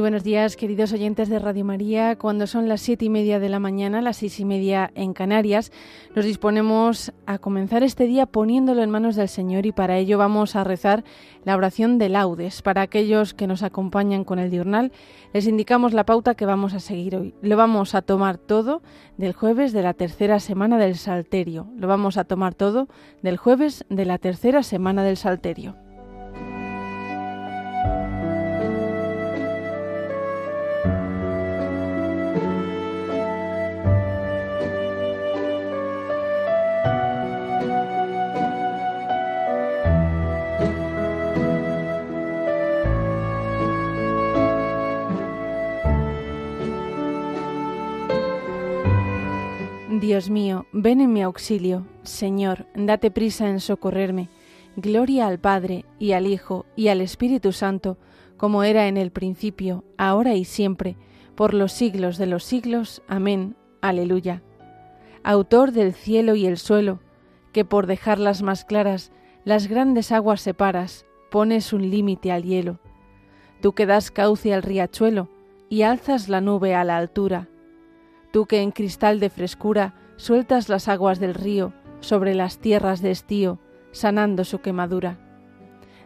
buenos días, queridos oyentes de Radio María. Cuando son las siete y media de la mañana, las seis y media en Canarias, nos disponemos a comenzar este día poniéndolo en manos del Señor y para ello vamos a rezar la oración de laudes. Para aquellos que nos acompañan con el diurnal, les indicamos la pauta que vamos a seguir hoy. Lo vamos a tomar todo del jueves de la tercera semana del Salterio. Lo vamos a tomar todo del jueves de la tercera semana del Salterio. Dios mío, ven en mi auxilio. Señor, date prisa en socorrerme. Gloria al Padre, y al Hijo, y al Espíritu Santo, como era en el principio, ahora y siempre, por los siglos de los siglos. Amén. Aleluya. Autor del cielo y el suelo, que por dejarlas más claras, las grandes aguas separas, pones un límite al hielo. Tú que das cauce al riachuelo, y alzas la nube a la altura, tú que en cristal de frescura sueltas las aguas del río sobre las tierras de estío, sanando su quemadura.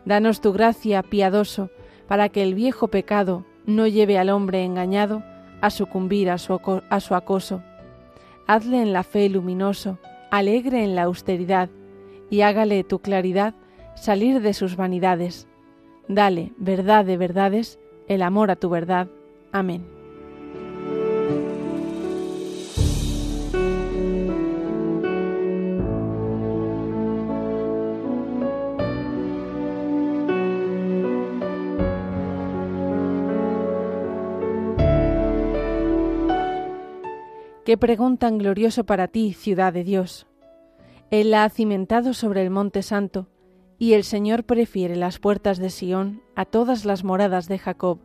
Danos tu gracia, piadoso, para que el viejo pecado no lleve al hombre engañado a sucumbir a su, a su acoso. Hazle en la fe luminoso, alegre en la austeridad, y hágale tu claridad salir de sus vanidades. Dale, verdad de verdades, el amor a tu verdad. Amén. Qué preguntan glorioso para ti, ciudad de Dios. Él la ha cimentado sobre el monte santo, y el Señor prefiere las puertas de Sión a todas las moradas de Jacob.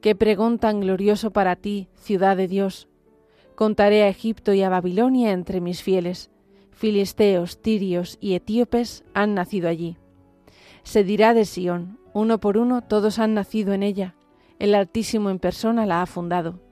Qué preguntan glorioso para ti, ciudad de Dios. Contaré a Egipto y a Babilonia entre mis fieles. Filisteos, tirios y etíopes han nacido allí. Se dirá de Sión, uno por uno todos han nacido en ella. El Altísimo en persona la ha fundado.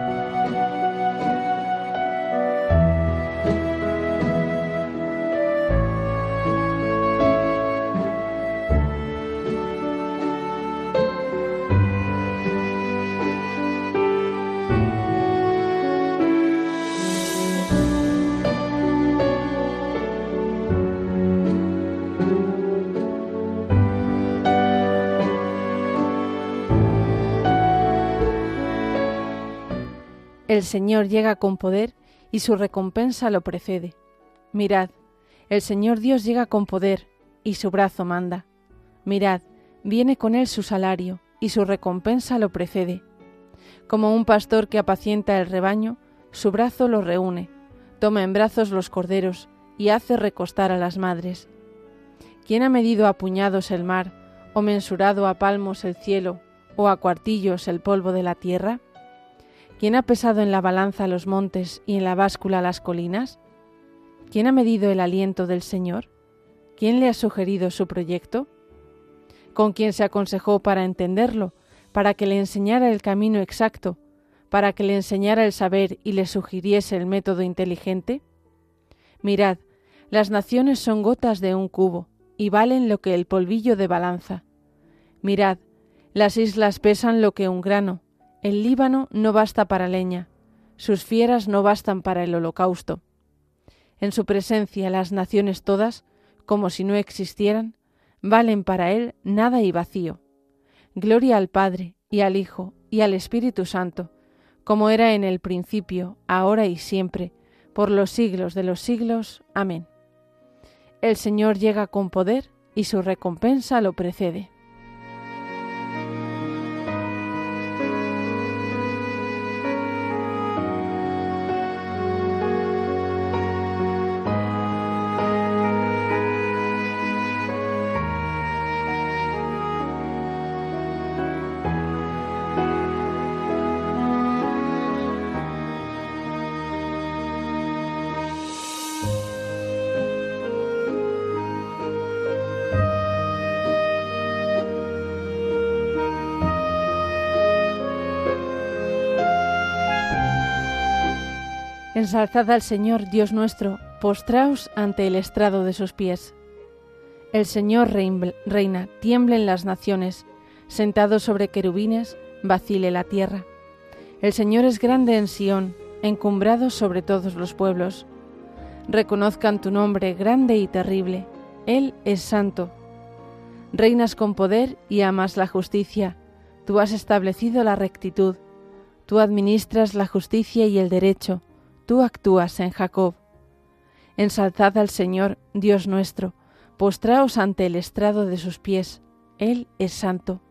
El Señor llega con poder y su recompensa lo precede. Mirad, el Señor Dios llega con poder y su brazo manda. Mirad, viene con él su salario y su recompensa lo precede. Como un pastor que apacienta el rebaño, su brazo lo reúne, toma en brazos los corderos y hace recostar a las madres. ¿Quién ha medido a puñados el mar, o mensurado a palmos el cielo, o a cuartillos el polvo de la tierra? ¿Quién ha pesado en la balanza los montes y en la báscula las colinas? ¿Quién ha medido el aliento del Señor? ¿Quién le ha sugerido su proyecto? ¿Con quién se aconsejó para entenderlo, para que le enseñara el camino exacto, para que le enseñara el saber y le sugiriese el método inteligente? Mirad, las naciones son gotas de un cubo y valen lo que el polvillo de balanza. Mirad, las islas pesan lo que un grano, el Líbano no basta para leña, sus fieras no bastan para el holocausto. En su presencia las naciones todas, como si no existieran, valen para él nada y vacío. Gloria al Padre, y al Hijo, y al Espíritu Santo, como era en el principio, ahora y siempre, por los siglos de los siglos. Amén. El Señor llega con poder, y su recompensa lo precede. Ensalzad al Señor, Dios nuestro, postraos ante el estrado de sus pies. El Señor reina, tiemblen las naciones, sentado sobre querubines, vacile la tierra. El Señor es grande en Sión, encumbrado sobre todos los pueblos. Reconozcan tu nombre grande y terrible. Él es santo. Reinas con poder y amas la justicia. Tú has establecido la rectitud. Tú administras la justicia y el derecho tú actúas en Jacob. Ensalzad al Señor, Dios nuestro, postraos ante el estrado de sus pies, Él es santo.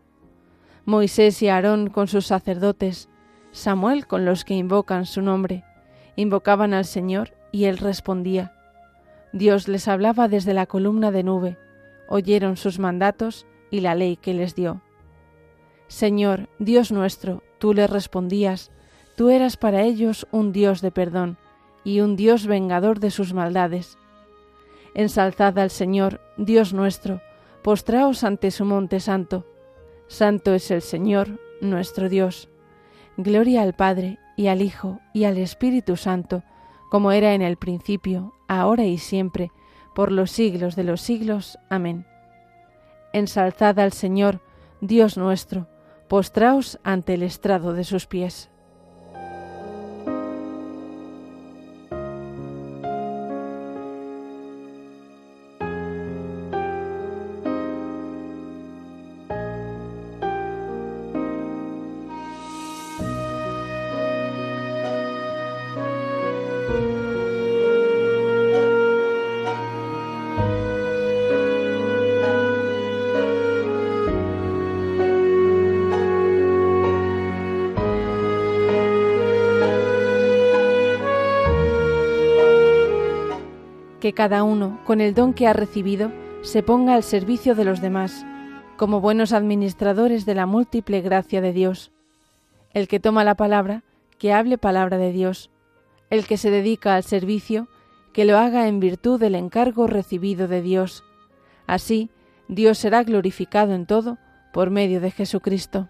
Moisés y Aarón con sus sacerdotes, Samuel con los que invocan su nombre, invocaban al Señor y Él respondía. Dios les hablaba desde la columna de nube, oyeron sus mandatos y la ley que les dio. Señor, Dios nuestro, tú les respondías, Tú eras para ellos un Dios de perdón y un Dios vengador de sus maldades. Ensalzad al Señor, Dios nuestro, postraos ante su monte santo. Santo es el Señor, nuestro Dios. Gloria al Padre, y al Hijo, y al Espíritu Santo, como era en el principio, ahora y siempre, por los siglos de los siglos. Amén. Ensalzad al Señor, Dios nuestro, postraos ante el estrado de sus pies. Que cada uno, con el don que ha recibido, se ponga al servicio de los demás, como buenos administradores de la múltiple gracia de Dios. El que toma la palabra, que hable palabra de Dios. El que se dedica al servicio, que lo haga en virtud del encargo recibido de Dios. Así, Dios será glorificado en todo por medio de Jesucristo.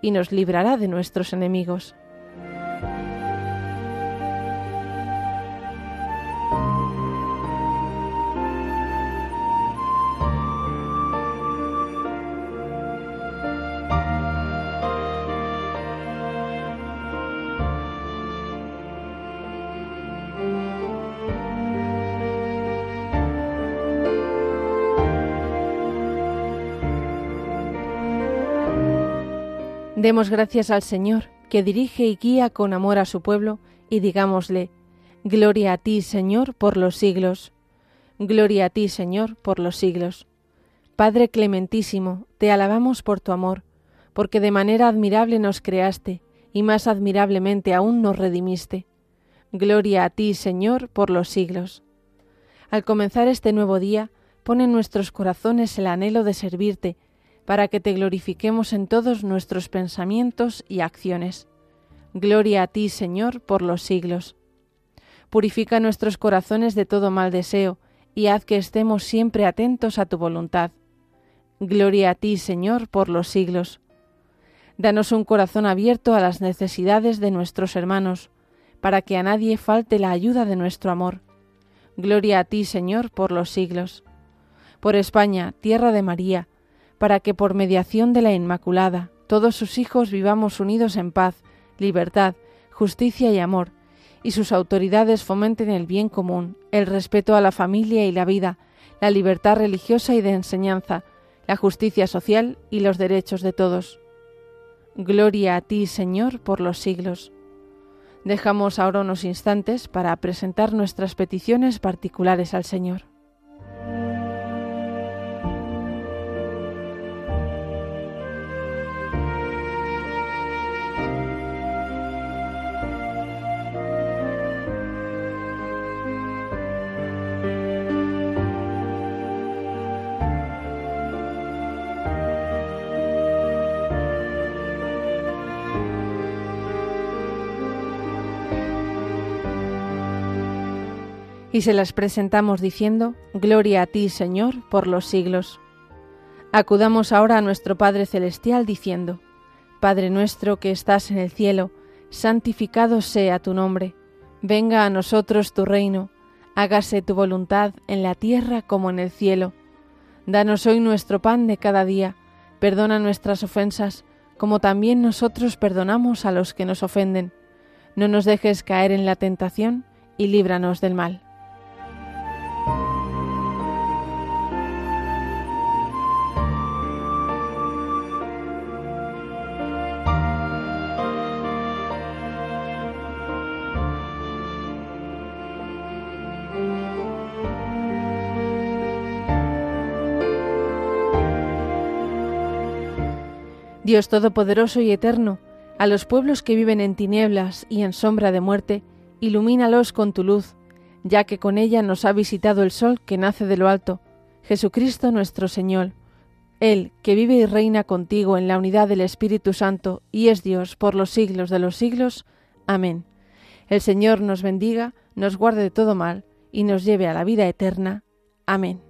y nos librará de nuestros enemigos. Demos gracias al Señor, que dirige y guía con amor a su pueblo, y digámosle, Gloria a ti, Señor, por los siglos. Gloria a ti, Señor, por los siglos. Padre clementísimo, te alabamos por tu amor, porque de manera admirable nos creaste, y más admirablemente aún nos redimiste. Gloria a ti, Señor, por los siglos. Al comenzar este nuevo día, pone en nuestros corazones el anhelo de servirte, para que te glorifiquemos en todos nuestros pensamientos y acciones. Gloria a ti, Señor, por los siglos. Purifica nuestros corazones de todo mal deseo, y haz que estemos siempre atentos a tu voluntad. Gloria a ti, Señor, por los siglos. Danos un corazón abierto a las necesidades de nuestros hermanos, para que a nadie falte la ayuda de nuestro amor. Gloria a ti, Señor, por los siglos. Por España, tierra de María, para que por mediación de la Inmaculada todos sus hijos vivamos unidos en paz, libertad, justicia y amor, y sus autoridades fomenten el bien común, el respeto a la familia y la vida, la libertad religiosa y de enseñanza, la justicia social y los derechos de todos. Gloria a ti, Señor, por los siglos. Dejamos ahora unos instantes para presentar nuestras peticiones particulares al Señor. Y se las presentamos diciendo, Gloria a ti, Señor, por los siglos. Acudamos ahora a nuestro Padre Celestial diciendo, Padre nuestro que estás en el cielo, santificado sea tu nombre, venga a nosotros tu reino, hágase tu voluntad en la tierra como en el cielo. Danos hoy nuestro pan de cada día, perdona nuestras ofensas, como también nosotros perdonamos a los que nos ofenden. No nos dejes caer en la tentación y líbranos del mal. Dios Todopoderoso y Eterno, a los pueblos que viven en tinieblas y en sombra de muerte, ilumínalos con tu luz, ya que con ella nos ha visitado el sol que nace de lo alto, Jesucristo nuestro Señor. Él, que vive y reina contigo en la unidad del Espíritu Santo y es Dios por los siglos de los siglos. Amén. El Señor nos bendiga, nos guarde de todo mal y nos lleve a la vida eterna. Amén.